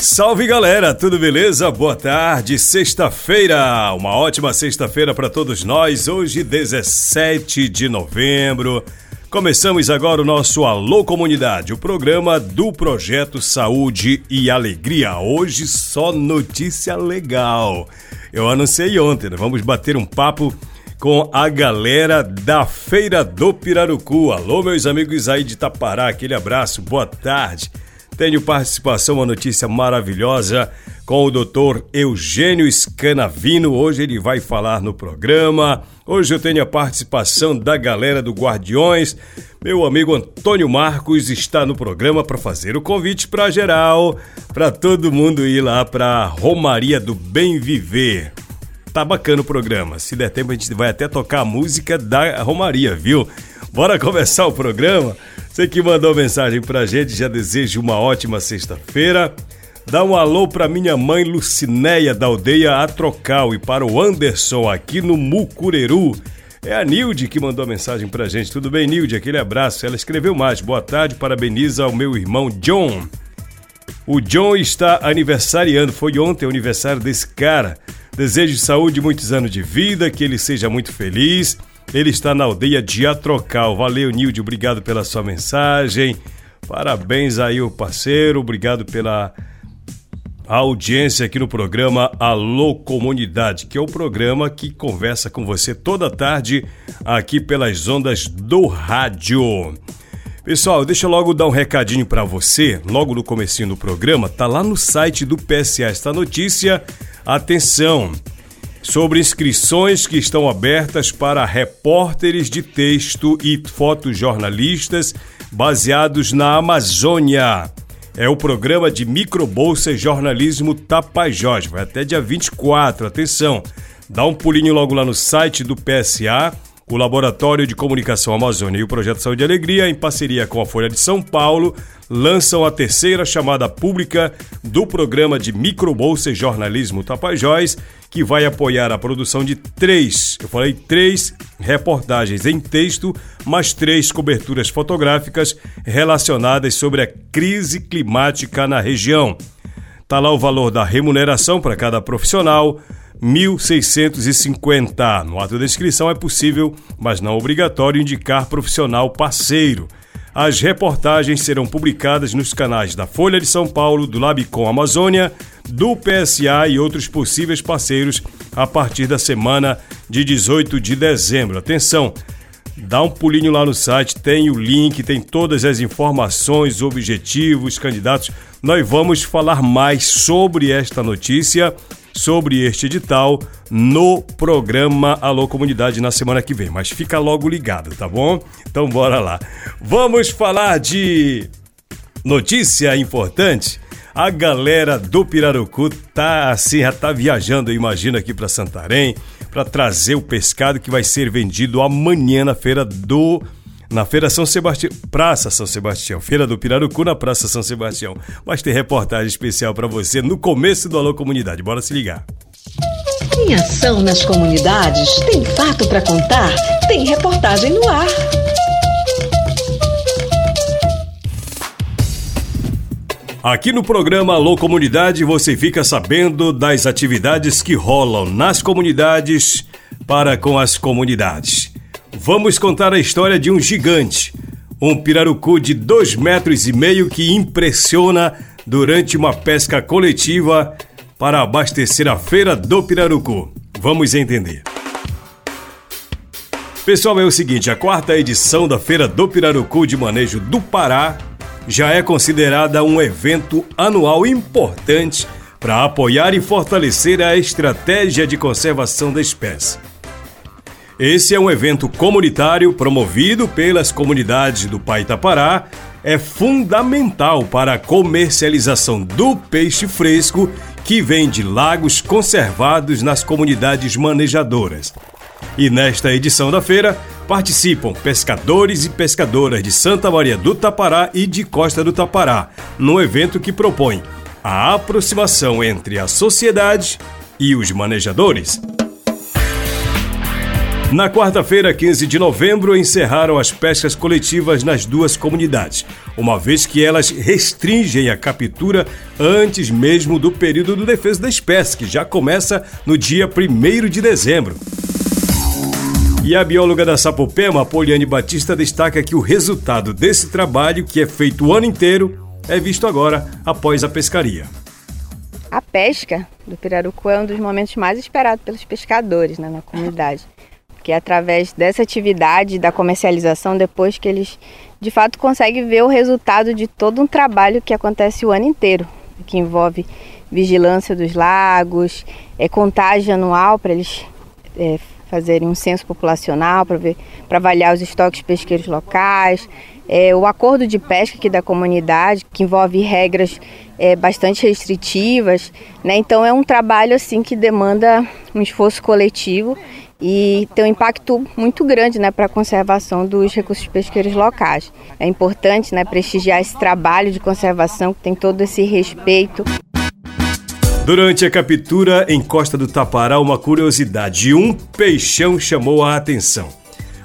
Salve galera, tudo beleza? Boa tarde, sexta-feira, uma ótima sexta-feira para todos nós. Hoje, 17 de novembro. Começamos agora o nosso Alô Comunidade, o programa do Projeto Saúde e Alegria. Hoje só notícia legal. Eu anunciei ontem, né? vamos bater um papo com a galera da Feira do Pirarucu. Alô, meus amigos aí de Tapará, aquele abraço, boa tarde. Tenho participação, uma notícia maravilhosa com o doutor Eugênio Scanavino. Hoje ele vai falar no programa. Hoje eu tenho a participação da galera do Guardiões. Meu amigo Antônio Marcos está no programa para fazer o convite para geral, para todo mundo ir lá para Romaria do Bem Viver. Tá bacana o programa. Se der tempo, a gente vai até tocar a música da Romaria, viu? Bora começar o programa? Você que mandou mensagem pra gente, já desejo uma ótima sexta-feira. Dá um alô pra minha mãe Lucinéia da aldeia Atrocal e para o Anderson aqui no Mucureru. É a Nilde que mandou a mensagem pra gente. Tudo bem, Nilde? Aquele abraço. Ela escreveu mais. Boa tarde, parabeniza ao meu irmão John. O John está aniversariando. Foi ontem o aniversário desse cara. Desejo saúde, muitos anos de vida, que ele seja muito feliz ele está na aldeia de Atrocal. Valeu, Nilde, obrigado pela sua mensagem. Parabéns aí, o parceiro, obrigado pela audiência aqui no programa Alô Comunidade, que é o programa que conversa com você toda tarde aqui pelas ondas do rádio. Pessoal, deixa eu logo dar um recadinho para você, logo no comecinho do programa, tá lá no site do PSA esta notícia. Atenção, sobre inscrições que estão abertas para repórteres de texto e fotojornalistas baseados na Amazônia. É o programa de microbolsa jornalismo Tapajós, vai até dia 24, atenção. Dá um pulinho logo lá no site do PSA o Laboratório de Comunicação Amazônia e o Projeto Saúde e Alegria, em parceria com a Folha de São Paulo, lançam a terceira chamada pública do programa de microbolsa jornalismo Tapajós, que vai apoiar a produção de três, eu falei três reportagens em texto, mais três coberturas fotográficas relacionadas sobre a crise climática na região. Tá lá o valor da remuneração para cada profissional, 1.650. No ato da inscrição é possível, mas não obrigatório, indicar profissional parceiro. As reportagens serão publicadas nos canais da Folha de São Paulo, do Labicom Amazônia, do PSA e outros possíveis parceiros a partir da semana de 18 de dezembro. Atenção! Dá um pulinho lá no site, tem o link, tem todas as informações, objetivos, candidatos. Nós vamos falar mais sobre esta notícia sobre este edital no programa Alô Comunidade na semana que vem. Mas fica logo ligado, tá bom? Então bora lá. Vamos falar de notícia importante. A galera do Pirarucu tá assim, já tá viajando, imagina aqui para Santarém, para trazer o pescado que vai ser vendido amanhã na feira do na Feira São Sebastião, Praça São Sebastião, Feira do Pirarucu na Praça São Sebastião. Mas tem reportagem especial para você no começo do Alô Comunidade. Bora se ligar. Tem ação nas comunidades, tem fato para contar, tem reportagem no ar. Aqui no programa Alô Comunidade você fica sabendo das atividades que rolam nas comunidades para com as comunidades. Vamos contar a história de um gigante, um pirarucu de dois metros e meio que impressiona durante uma pesca coletiva para abastecer a feira do pirarucu. Vamos entender. Pessoal, é o seguinte, a quarta edição da Feira do Pirarucu de Manejo do Pará já é considerada um evento anual importante para apoiar e fortalecer a estratégia de conservação da espécie. Esse é um evento comunitário promovido pelas comunidades do Paitapará, é fundamental para a comercialização do peixe fresco que vem de lagos conservados nas comunidades manejadoras. E nesta edição da feira participam pescadores e pescadoras de Santa Maria do Tapará e de Costa do Tapará, num evento que propõe a aproximação entre a sociedade e os manejadores. Na quarta-feira, 15 de novembro, encerraram as pescas coletivas nas duas comunidades, uma vez que elas restringem a captura antes mesmo do período do defesa da espécie, que já começa no dia 1 de dezembro. E a bióloga da Sapopema, Poliane Batista, destaca que o resultado desse trabalho, que é feito o ano inteiro, é visto agora após a pescaria. A pesca do pirarucu é um dos momentos mais esperados pelos pescadores né, na comunidade que é através dessa atividade da comercialização, depois que eles de fato conseguem ver o resultado de todo um trabalho que acontece o ano inteiro, que envolve vigilância dos lagos, é, contagem anual para eles é, fazerem um censo populacional para ver para avaliar os estoques pesqueiros locais, é, o acordo de pesca aqui da comunidade que envolve regras é, bastante restritivas, né? Então é um trabalho assim que demanda um esforço coletivo e tem um impacto muito grande né, para a conservação dos recursos pesqueiros locais. É importante né, prestigiar esse trabalho de conservação que tem todo esse respeito. Durante a captura em Costa do Tapará, uma curiosidade: um peixão chamou a atenção.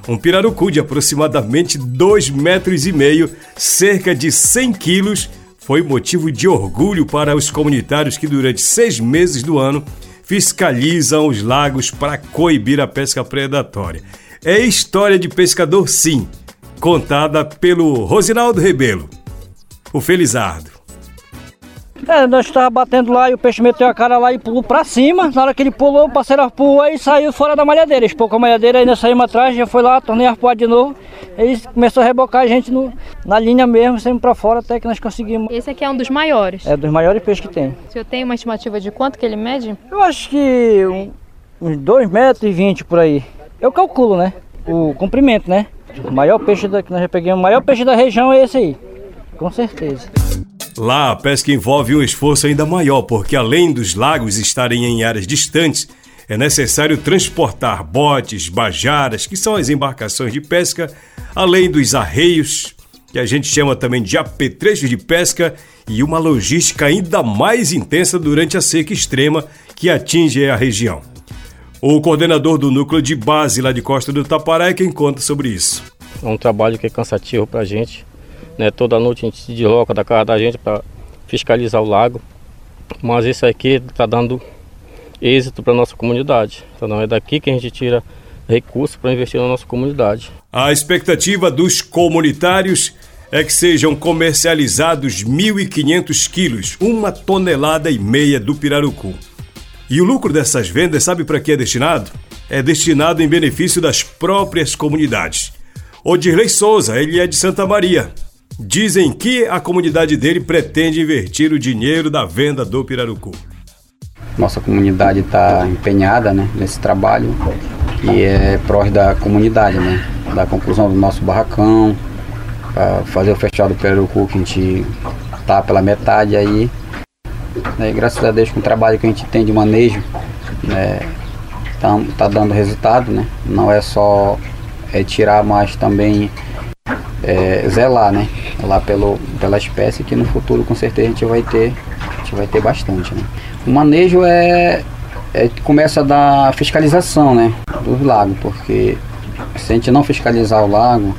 Um pirarucu de aproximadamente 2 metros e meio, cerca de 100 quilos, foi motivo de orgulho para os comunitários que durante seis meses do ano fiscalizam os lagos para coibir a pesca predatória. É história de pescador, sim, contada pelo Rosinaldo Rebelo, o Felizardo. É, nós estávamos batendo lá e o peixe meteu a cara lá e pulou pra cima. Na hora que ele pulou, o parceiro arpoou e saiu fora da malhadeira. Expôs com a malhadeira, ainda saímos atrás, já foi lá, tornei arpoar de novo. Ele começou a rebocar a gente no, na linha mesmo, saímos pra fora até que nós conseguimos. Esse aqui é um dos maiores? É, dos maiores peixes que tem. O senhor tem uma estimativa de quanto que ele mede? Eu acho que um, uns 2,20 metros e 20 por aí. Eu calculo, né? O comprimento, né? O maior peixe da, que nós já pegamos, o maior peixe da região é esse aí. Com certeza. Lá, a pesca envolve um esforço ainda maior, porque além dos lagos estarem em áreas distantes, é necessário transportar botes, bajaras, que são as embarcações de pesca, além dos arreios, que a gente chama também de apetrechos de pesca, e uma logística ainda mais intensa durante a seca extrema que atinge a região. O coordenador do núcleo de base lá de Costa do Tapará é quem conta sobre isso. É um trabalho que é cansativo para a gente, né? Toda noite a gente se desloca da casa da gente para fiscalizar o lago. Mas isso aqui está dando êxito para nossa comunidade. Então é daqui que a gente tira recursos para investir na nossa comunidade. A expectativa dos comunitários é que sejam comercializados 1.500 quilos, uma tonelada e meia do pirarucu. E o lucro dessas vendas, sabe para que é destinado? É destinado em benefício das próprias comunidades. O Dirley Souza, ele é de Santa Maria, Dizem que a comunidade dele pretende invertir o dinheiro da venda do pirarucu. Nossa comunidade está empenhada né, nesse trabalho e é prós da comunidade, né? Da conclusão do nosso barracão, fazer o fechado do pirarucu que a gente tá pela metade aí. Né, graças a Deus com o trabalho que a gente tem de manejo, né, tá, tá dando resultado, né? Não é só é, tirar, mas também é, zelar, né? Lá pelo, pela espécie que no futuro com certeza a gente vai ter, a gente vai ter bastante, né? O manejo é, é começa da fiscalização, né? Do lago, porque se a gente não fiscalizar o lago,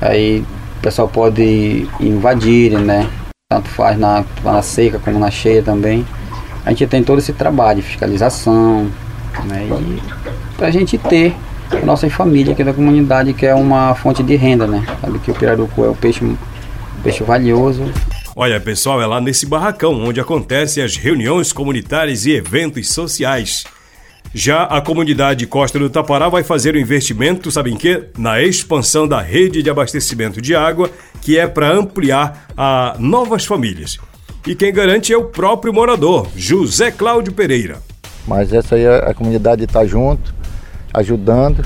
aí o pessoal pode invadir, né? Tanto faz na, na seca como na cheia também. A gente tem todo esse trabalho de fiscalização, né? E pra gente ter nossa família aqui da comunidade, que é uma fonte de renda, né? Sabe que o pirarucu é um peixe, um peixe valioso. Olha, pessoal, é lá nesse barracão onde acontecem as reuniões comunitárias e eventos sociais. Já a comunidade Costa do Tapará vai fazer um investimento, sabem que? Na expansão da rede de abastecimento de água, que é para ampliar a novas famílias. E quem garante é o próprio morador, José Cláudio Pereira. Mas essa aí a, a comunidade está junto, ajudando,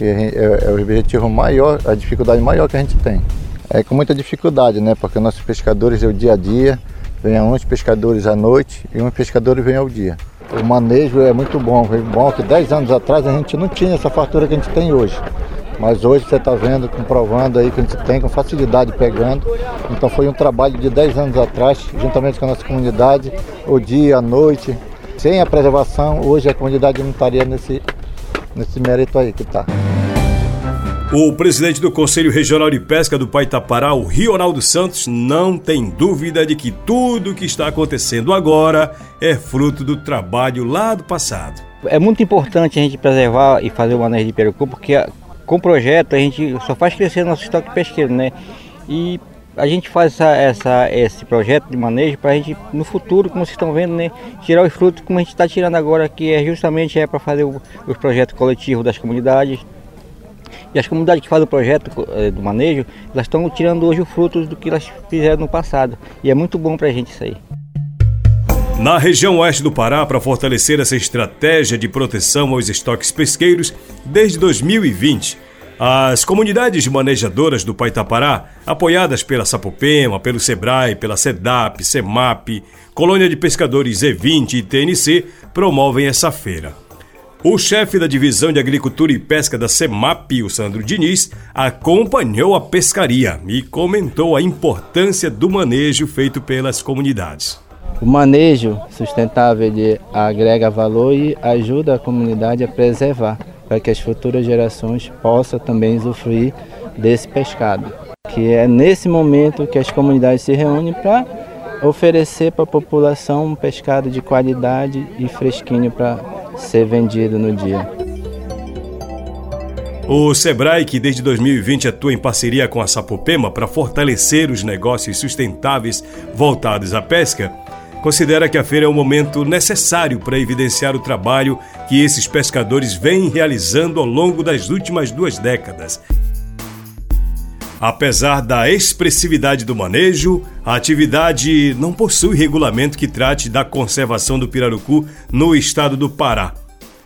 é, é, é o objetivo maior, a dificuldade maior que a gente tem. É com muita dificuldade, né? Porque nossos pescadores é o dia a dia, vem uns pescadores à noite e uns pescadores vêm ao dia. O manejo é muito bom, é bom que 10 anos atrás a gente não tinha essa fartura que a gente tem hoje. Mas hoje você está vendo, comprovando aí que a gente tem com facilidade pegando. Então foi um trabalho de 10 anos atrás, juntamente com a nossa comunidade, o dia, a noite. Sem a preservação, hoje a comunidade não estaria nesse, nesse mérito aí que está. O presidente do Conselho Regional de Pesca do Paitapará, o Rionaldo Santos, não tem dúvida de que tudo o que está acontecendo agora é fruto do trabalho lá do passado. É muito importante a gente preservar e fazer o manejo de perucu, porque com o projeto a gente só faz crescer nosso estoque pesqueiro, né? E a gente faz essa, essa, esse projeto de manejo para a gente, no futuro, como vocês estão vendo, né, tirar os frutos como a gente está tirando agora, que é justamente é para fazer o, os projetos coletivos das comunidades, e as comunidades que fazem o projeto eh, do manejo, elas estão tirando hoje o fruto do que elas fizeram no passado. E é muito bom para a gente isso aí. Na região oeste do Pará, para fortalecer essa estratégia de proteção aos estoques pesqueiros, desde 2020, as comunidades manejadoras do Paitapará, apoiadas pela Sapopema, pelo SEBRAE, pela SEDAP, SEMAP, Colônia de Pescadores E20 e TNC, promovem essa feira. O chefe da Divisão de Agricultura e Pesca da CEMAP, o Sandro Diniz, acompanhou a pescaria e comentou a importância do manejo feito pelas comunidades. O manejo sustentável agrega valor e ajuda a comunidade a preservar, para que as futuras gerações possam também usufruir desse pescado. Que é nesse momento que as comunidades se reúnem para oferecer para a população um pescado de qualidade e fresquinho para ser vendido no dia. O Sebrae, que desde 2020 atua em parceria com a Sapopema para fortalecer os negócios sustentáveis voltados à pesca, considera que a feira é um momento necessário para evidenciar o trabalho que esses pescadores vêm realizando ao longo das últimas duas décadas. Apesar da expressividade do manejo, a atividade não possui regulamento que trate da conservação do pirarucu no estado do Pará.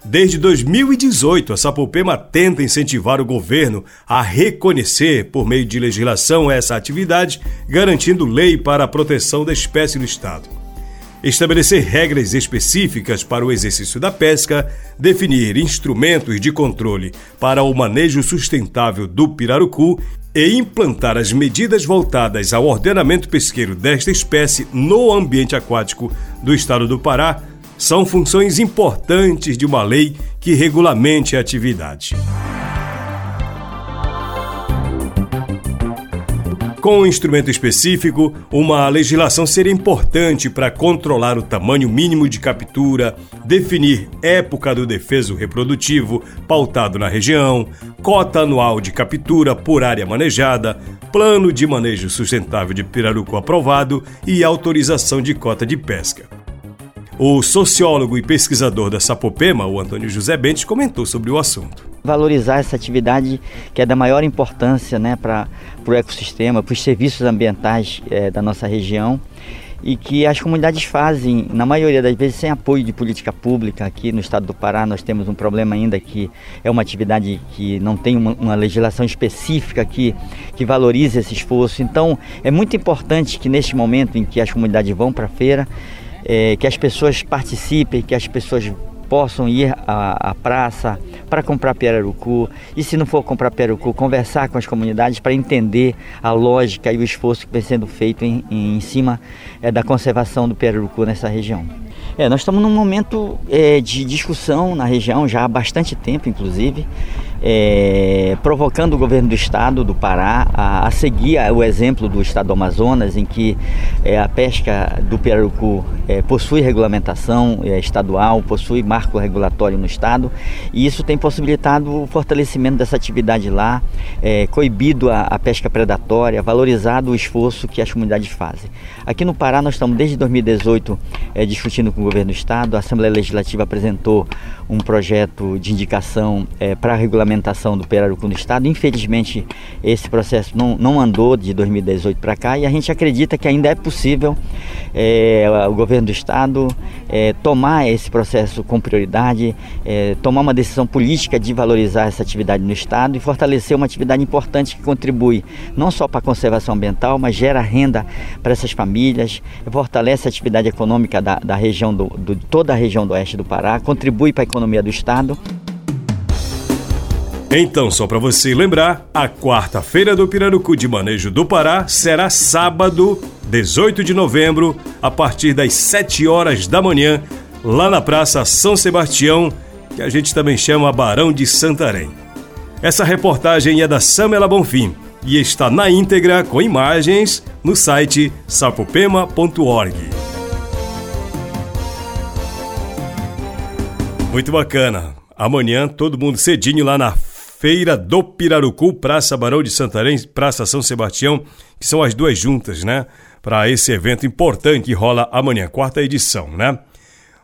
Desde 2018, a Sapopema tenta incentivar o governo a reconhecer, por meio de legislação, essa atividade, garantindo lei para a proteção da espécie no estado estabelecer regras específicas para o exercício da pesca, definir instrumentos de controle para o manejo sustentável do pirarucu e implantar as medidas voltadas ao ordenamento pesqueiro desta espécie no ambiente aquático do estado do Pará são funções importantes de uma lei que regulamente a atividade. Com um instrumento específico, uma legislação seria importante para controlar o tamanho mínimo de captura, definir época do defeso reprodutivo pautado na região, cota anual de captura por área manejada, plano de manejo sustentável de pirarucu aprovado e autorização de cota de pesca. O sociólogo e pesquisador da Sapopema, o Antônio José Bentes, comentou sobre o assunto. Valorizar essa atividade que é da maior importância né, para o ecossistema, para os serviços ambientais é, da nossa região e que as comunidades fazem, na maioria das vezes, sem apoio de política pública. Aqui no estado do Pará nós temos um problema ainda que é uma atividade que não tem uma, uma legislação específica que, que valorize esse esforço. Então é muito importante que neste momento em que as comunidades vão para a feira, é, que as pessoas participem, que as pessoas possam ir à, à praça para comprar pirarucu e se não for comprar pirarucu, conversar com as comunidades para entender a lógica e o esforço que vem sendo feito em, em cima é, da conservação do pirarucu nessa região. É, nós estamos num momento é, de discussão na região já há bastante tempo, inclusive, é, provocando o governo do estado do Pará a, a, seguir o exemplo do estado do Amazonas, em que é, a pesca do pirarucu é, possui regulamentação é, estadual, possui marco regulatório no estado, e isso tem possibilitado o fortalecimento dessa atividade lá, é, coibido a, a pesca predatória, valorizado o esforço que as comunidades fazem. Aqui no Pará, nós estamos desde 2018 é, discutindo com o governo do estado, a Assembleia Legislativa apresentou um projeto de indicação é, para a regulamentação do pirarucu no estado. Infelizmente, esse processo não, não andou de 2018 para cá e a gente acredita que ainda é possível é, o governo do estado é, tomar esse processo com prioridade, é, tomar uma decisão política de valorizar essa atividade no estado e fortalecer uma atividade importante que contribui não só para a conservação ambiental, mas gera renda para essas famílias, fortalece a atividade econômica da, da região do, do toda a região do oeste do Pará, contribui para a economia do estado. Então, só para você lembrar, a quarta-feira do Pirarucu de Manejo do Pará será sábado, 18 de novembro, a partir das 7 horas da manhã, lá na Praça São Sebastião, que a gente também chama Barão de Santarém. Essa reportagem é da Samela Bonfim e está na íntegra com imagens no site sapopema.org. Muito bacana. Amanhã todo mundo cedinho lá na Feira do Pirarucu, Praça Barão de Santarém, Praça São Sebastião, que são as duas juntas, né? Para esse evento importante que rola amanhã, quarta edição, né?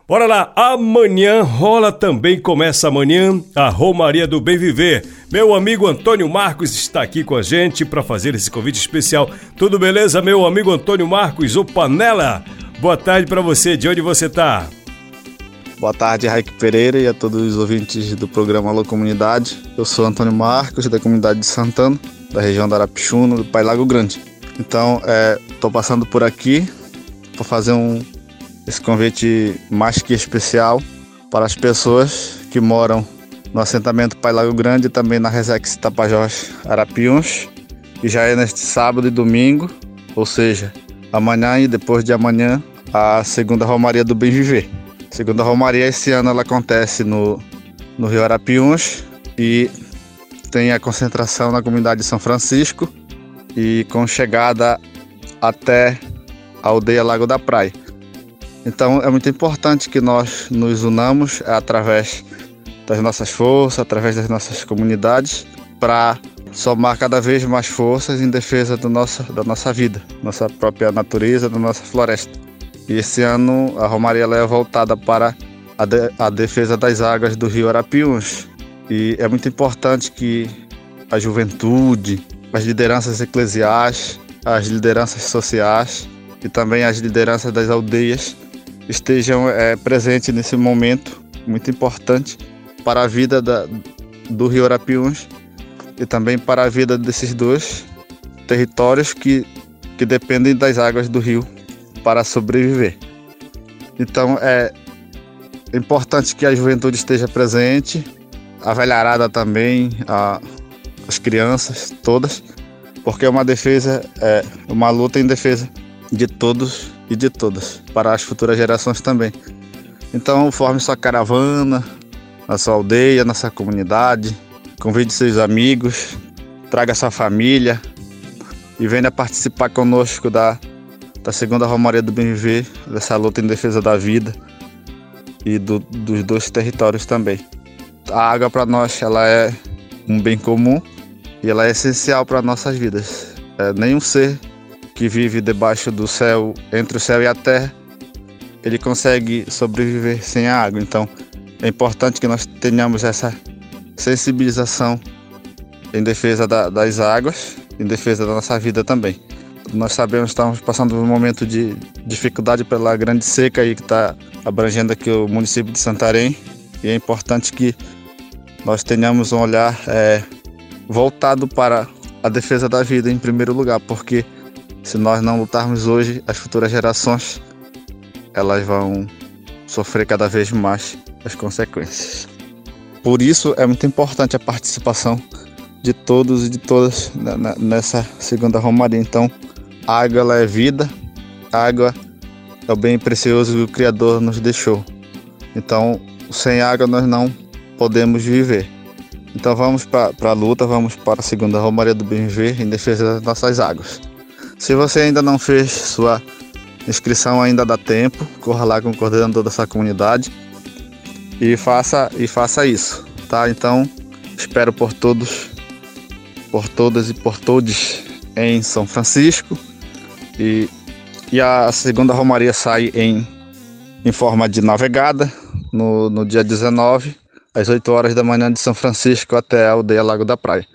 Bora lá, amanhã rola também, começa amanhã, a Romaria do Bem Viver. Meu amigo Antônio Marcos está aqui com a gente para fazer esse convite especial. Tudo beleza, meu amigo Antônio Marcos, o Panela? Boa tarde para você, de onde você está? Boa tarde, Raik Pereira e a todos os ouvintes do programa Alô Comunidade. Eu sou Antônio Marcos, da comunidade de Santana, da região da Arapixuna, do Pai Lago Grande. Então, estou é, passando por aqui para fazer um, esse convite mais que especial para as pessoas que moram no assentamento Pai Lago Grande e também na Resex Tapajós Arapiuns, que já é neste sábado e domingo, ou seja, amanhã e depois de amanhã, a segunda Romaria do Bem Viver. Segunda Romaria, esse ano ela acontece no, no Rio Arapiuns e tem a concentração na comunidade de São Francisco e com chegada até a aldeia Lago da Praia. Então é muito importante que nós nos unamos através das nossas forças, através das nossas comunidades, para somar cada vez mais forças em defesa do nosso, da nossa vida, nossa própria natureza, da nossa floresta. E esse ano a Romaria é voltada para a, de, a defesa das águas do rio Arapiuns. E é muito importante que a juventude, as lideranças eclesiais, as lideranças sociais e também as lideranças das aldeias estejam é, presentes nesse momento muito importante para a vida da, do Rio Arapiuns e também para a vida desses dois territórios que, que dependem das águas do rio para sobreviver. Então é importante que a juventude esteja presente, a velharada também, a, as crianças todas, porque é uma defesa, é uma luta em defesa de todos e de todas, para as futuras gerações também. Então forme sua caravana, na sua aldeia, na sua comunidade, convide seus amigos, traga sua família e venha participar conosco da da segunda Romaria do BMV, dessa luta em defesa da vida e do, dos dois territórios também. A água para nós ela é um bem comum e ela é essencial para nossas vidas. É, nenhum ser que vive debaixo do céu, entre o céu e a terra, ele consegue sobreviver sem a água. Então, é importante que nós tenhamos essa sensibilização em defesa da, das águas, em defesa da nossa vida também. Nós sabemos que estamos passando por um momento de dificuldade pela grande seca aí que está abrangendo aqui o município de Santarém e é importante que nós tenhamos um olhar é, voltado para a defesa da vida em primeiro lugar, porque se nós não lutarmos hoje, as futuras gerações elas vão sofrer cada vez mais as consequências. Por isso é muito importante a participação de todos e de todas nessa segunda romaria. Então, água é vida, água é o bem precioso que o Criador nos deixou. Então, sem água nós não podemos viver. Então vamos para a luta, vamos para a segunda Romaria do Bem Viver em defesa das nossas águas. Se você ainda não fez sua inscrição, ainda dá tempo. Corra lá com o coordenador dessa comunidade e faça e faça isso, tá? Então espero por todos, por todas e por todos em São Francisco e, e a segunda Romaria sai em, em forma de navegada no, no dia 19 às 8 horas da manhã de São Francisco até a aldeia Lago da Praia.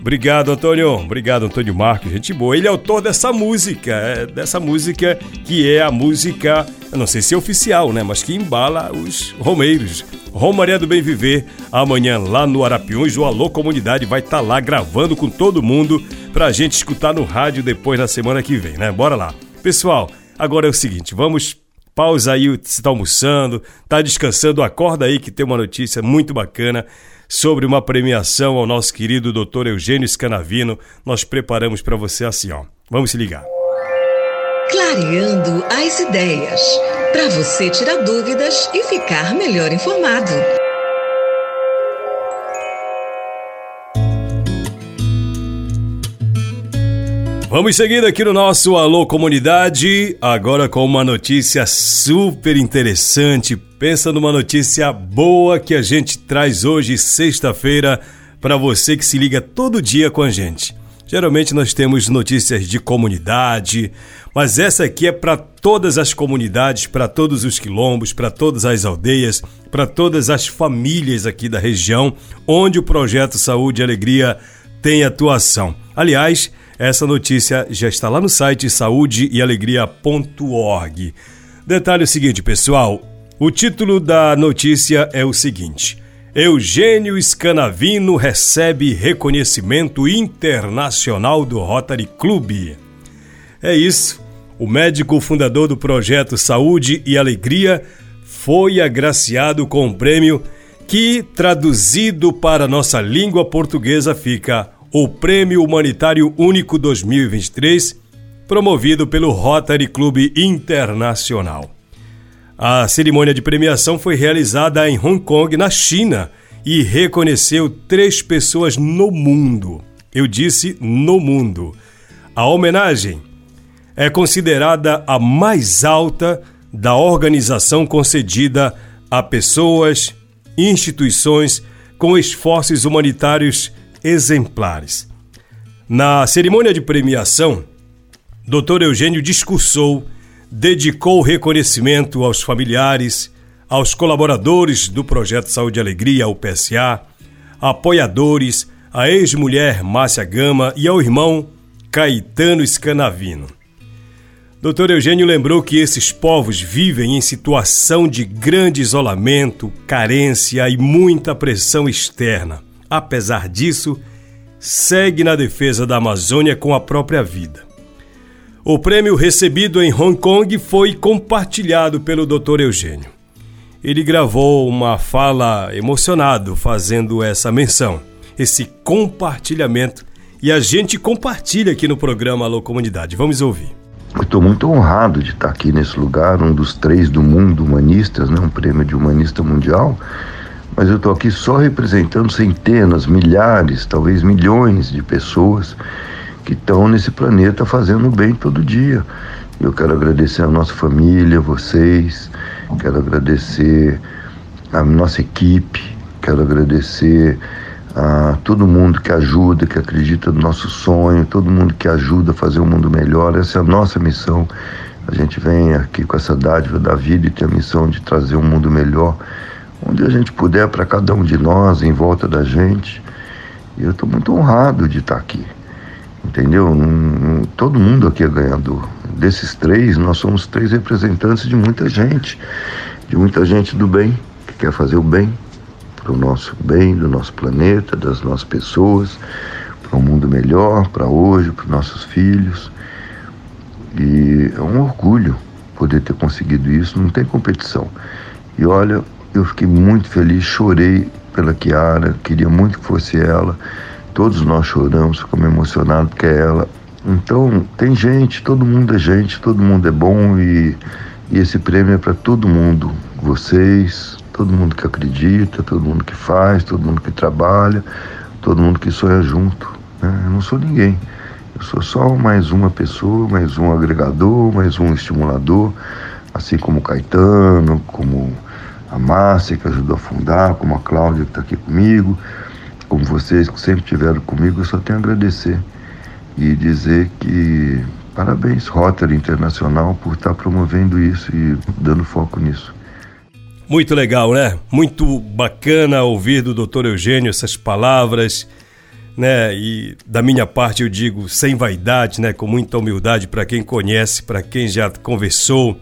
Obrigado, Antônio. Obrigado, Antônio Marcos. Gente boa. Ele é autor dessa música, é, dessa música que é a música, eu não sei se é oficial, né? Mas que embala os romeiros. Romaria do Bem Viver, amanhã lá no Arapiuns, o Alô Comunidade vai estar tá lá gravando com todo mundo pra gente escutar no rádio depois na semana que vem, né? Bora lá. Pessoal, agora é o seguinte, vamos pausa aí, se tá almoçando, tá descansando, acorda aí que tem uma notícia muito bacana sobre uma premiação ao nosso querido Dr. Eugênio Scanavino. Nós preparamos para você assim, ó. Vamos se ligar. Clareando as ideias, para você tirar dúvidas e ficar melhor informado. Vamos seguindo aqui no nosso Alô Comunidade, agora com uma notícia super interessante. Pensa numa notícia boa que a gente traz hoje, sexta-feira, para você que se liga todo dia com a gente. Geralmente nós temos notícias de comunidade, mas essa aqui é para todas as comunidades, para todos os quilombos, para todas as aldeias, para todas as famílias aqui da região onde o projeto Saúde e Alegria tem atuação. Aliás, essa notícia já está lá no site saudeealegria.org. Detalhe seguinte, pessoal: o título da notícia é o seguinte. Eugênio Scanavino recebe reconhecimento internacional do Rotary Club. É isso. O médico fundador do projeto Saúde e Alegria foi agraciado com um prêmio que, traduzido para nossa língua portuguesa, fica o Prêmio Humanitário Único 2023, promovido pelo Rotary Club Internacional. A cerimônia de premiação foi realizada em Hong Kong, na China, e reconheceu três pessoas no mundo. Eu disse no mundo. A homenagem é considerada a mais alta da organização concedida a pessoas, instituições com esforços humanitários exemplares. Na cerimônia de premiação, Dr. Eugênio discursou, dedicou reconhecimento aos familiares, aos colaboradores do Projeto Saúde e Alegria, o PSA, apoiadores, a ex-mulher Márcia Gama e ao irmão Caetano Scanavino. Dr. Eugênio lembrou que esses povos vivem em situação de grande isolamento, carência e muita pressão externa apesar disso, segue na defesa da Amazônia com a própria vida. O prêmio recebido em Hong Kong foi compartilhado pelo Dr. Eugênio. Ele gravou uma fala emocionado fazendo essa menção, esse compartilhamento, e a gente compartilha aqui no programa Alô Comunidade. Vamos ouvir. Eu estou muito honrado de estar aqui nesse lugar, um dos três do mundo humanistas, né? um prêmio de humanista mundial mas eu estou aqui só representando centenas, milhares, talvez milhões de pessoas que estão nesse planeta fazendo bem todo dia. Eu quero agradecer a nossa família, vocês, quero agradecer a nossa equipe, quero agradecer a todo mundo que ajuda, que acredita no nosso sonho, todo mundo que ajuda a fazer o um mundo melhor. Essa é a nossa missão. A gente vem aqui com essa dádiva da vida e tem a missão de trazer um mundo melhor onde a gente puder para cada um de nós, em volta da gente. E eu estou muito honrado de estar tá aqui. Entendeu? todo mundo aqui é ganhador. Desses três, nós somos três representantes de muita gente, de muita gente do bem, que quer fazer o bem para o nosso bem, do nosso planeta, das nossas pessoas, para um mundo melhor, para hoje, para os nossos filhos. E é um orgulho poder ter conseguido isso, não tem competição. E olha, eu fiquei muito feliz, chorei pela Kiara, queria muito que fosse ela. Todos nós choramos, ficamos emocionados porque é ela. Então, tem gente, todo mundo é gente, todo mundo é bom e, e esse prêmio é para todo mundo. Vocês, todo mundo que acredita, todo mundo que faz, todo mundo que trabalha, todo mundo que sonha junto. Né? Eu não sou ninguém. Eu sou só mais uma pessoa, mais um agregador, mais um estimulador, assim como o Caetano, como a Márcia, que ajudou a fundar, como a Cláudia, que está aqui comigo, como vocês que sempre estiveram comigo, eu só tenho a agradecer e dizer que parabéns, Rotary Internacional, por estar tá promovendo isso e dando foco nisso. Muito legal, né? Muito bacana ouvir do Dr. Eugênio essas palavras né? E da minha parte eu digo sem vaidade, né? Com muita humildade para quem conhece, para quem já conversou.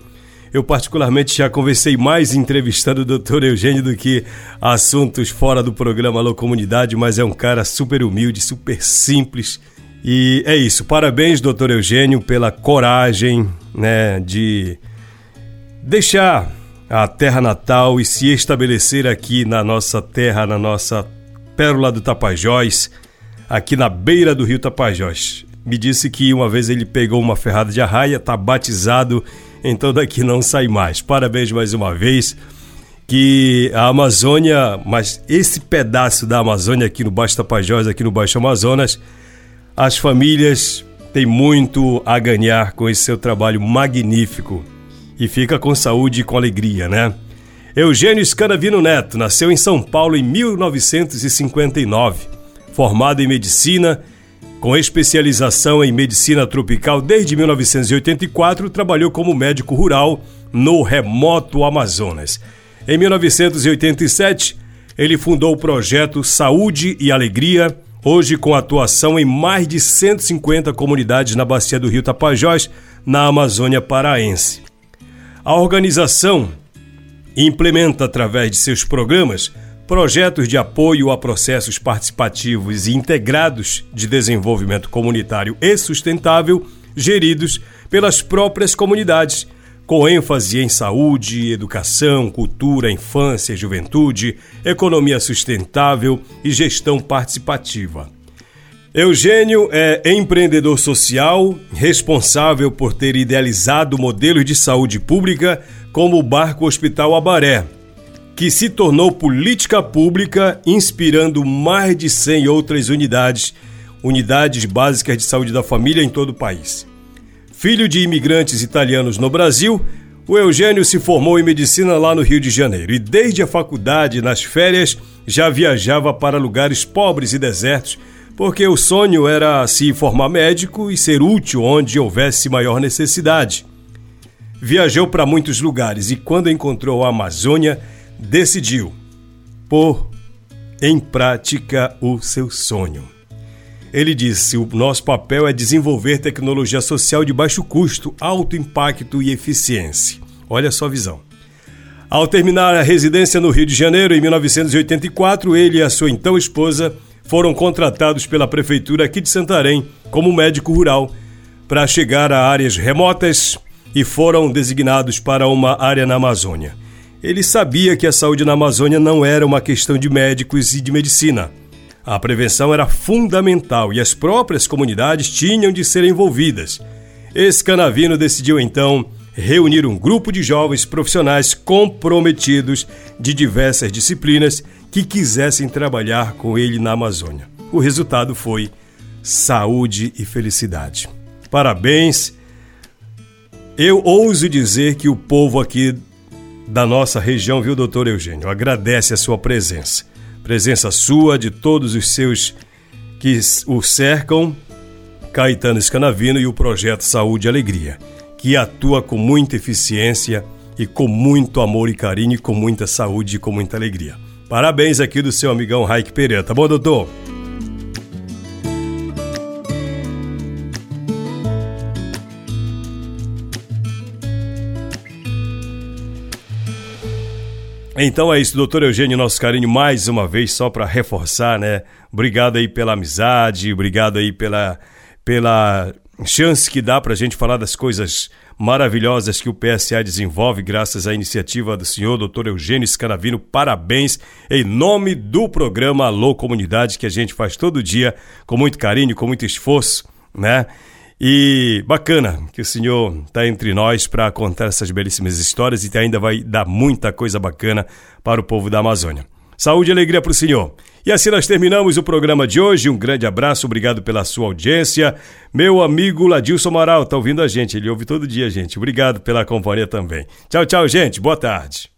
Eu particularmente já conversei mais entrevistando o Dr. Eugênio do que assuntos fora do programa Alô Comunidade, mas é um cara super humilde, super simples. E é isso. Parabéns, Dr. Eugênio, pela coragem, né, de deixar a terra natal e se estabelecer aqui na nossa terra, na nossa pérola do Tapajós aqui na beira do rio Tapajós. Me disse que uma vez ele pegou uma ferrada de arraia, tá batizado, então daqui não sai mais. Parabéns mais uma vez. Que a Amazônia, mas esse pedaço da Amazônia aqui no Baixo Tapajós, aqui no Baixo Amazonas, as famílias têm muito a ganhar com esse seu trabalho magnífico. E fica com saúde e com alegria, né? Eugênio Scanavino Neto nasceu em São Paulo em 1959 formado em medicina, com especialização em medicina tropical desde 1984, trabalhou como médico rural no remoto Amazonas. Em 1987, ele fundou o projeto Saúde e Alegria, hoje com atuação em mais de 150 comunidades na bacia do Rio Tapajós, na Amazônia Paraense. A organização implementa através de seus programas projetos de apoio a processos participativos e integrados de desenvolvimento comunitário e sustentável geridos pelas próprias comunidades, com ênfase em saúde, educação, cultura, infância juventude, economia sustentável e gestão participativa. Eugênio é empreendedor social, responsável por ter idealizado modelos de saúde pública como o Barco Hospital Abaré, que se tornou política pública, inspirando mais de 100 outras unidades, unidades básicas de saúde da família em todo o país. Filho de imigrantes italianos no Brasil, o Eugênio se formou em medicina lá no Rio de Janeiro e desde a faculdade, nas férias, já viajava para lugares pobres e desertos, porque o sonho era se formar médico e ser útil onde houvesse maior necessidade. Viajou para muitos lugares e quando encontrou a Amazônia, decidiu pôr em prática o seu sonho. Ele disse: o nosso papel é desenvolver tecnologia social de baixo custo, alto impacto e eficiência. Olha só a visão. Ao terminar a residência no Rio de Janeiro em 1984, ele e a sua então esposa foram contratados pela prefeitura aqui de Santarém como médico rural para chegar a áreas remotas e foram designados para uma área na Amazônia. Ele sabia que a saúde na Amazônia não era uma questão de médicos e de medicina. A prevenção era fundamental e as próprias comunidades tinham de ser envolvidas. Esse canavino decidiu então reunir um grupo de jovens profissionais comprometidos de diversas disciplinas que quisessem trabalhar com ele na Amazônia. O resultado foi saúde e felicidade. Parabéns! Eu ouso dizer que o povo aqui da nossa região, viu, doutor Eugênio? Agradece a sua presença. Presença sua, de todos os seus que o cercam, Caetano Escanavino e o projeto Saúde e Alegria, que atua com muita eficiência e com muito amor e carinho, e com muita saúde e com muita alegria. Parabéns aqui do seu amigão Raik Pereira, tá bom, doutor? Então é isso, doutor Eugênio, nosso carinho mais uma vez, só para reforçar, né? Obrigado aí pela amizade, obrigado aí pela, pela chance que dá para a gente falar das coisas maravilhosas que o PSA desenvolve, graças à iniciativa do senhor doutor Eugênio Scanavino. Parabéns em nome do programa Alô Comunidade, que a gente faz todo dia com muito carinho, com muito esforço, né? E bacana que o senhor está entre nós para contar essas belíssimas histórias e ainda vai dar muita coisa bacana para o povo da Amazônia. Saúde e alegria para o senhor. E assim nós terminamos o programa de hoje. Um grande abraço, obrigado pela sua audiência. Meu amigo Ladilson Amaral está ouvindo a gente, ele ouve todo dia, gente. Obrigado pela companhia também. Tchau, tchau, gente. Boa tarde.